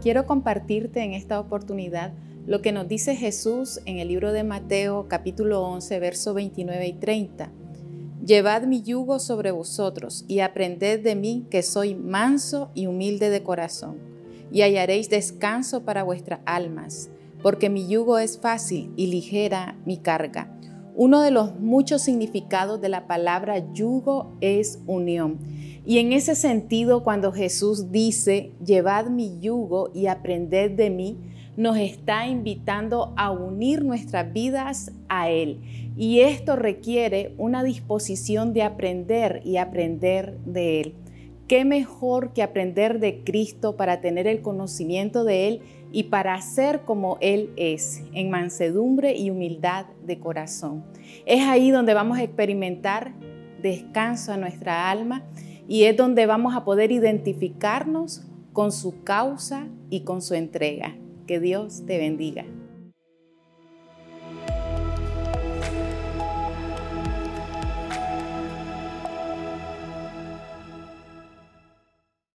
quiero compartirte en esta oportunidad lo que nos dice Jesús en el libro de Mateo capítulo 11, verso 29 y 30. Llevad mi yugo sobre vosotros y aprended de mí que soy manso y humilde de corazón, y hallaréis descanso para vuestras almas, porque mi yugo es fácil y ligera mi carga. Uno de los muchos significados de la palabra yugo es unión. Y en ese sentido, cuando Jesús dice, llevad mi yugo y aprended de mí, nos está invitando a unir nuestras vidas a Él. Y esto requiere una disposición de aprender y aprender de Él. ¿Qué mejor que aprender de Cristo para tener el conocimiento de Él y para ser como Él es, en mansedumbre y humildad de corazón? Es ahí donde vamos a experimentar descanso a nuestra alma y es donde vamos a poder identificarnos con su causa y con su entrega. Que Dios te bendiga.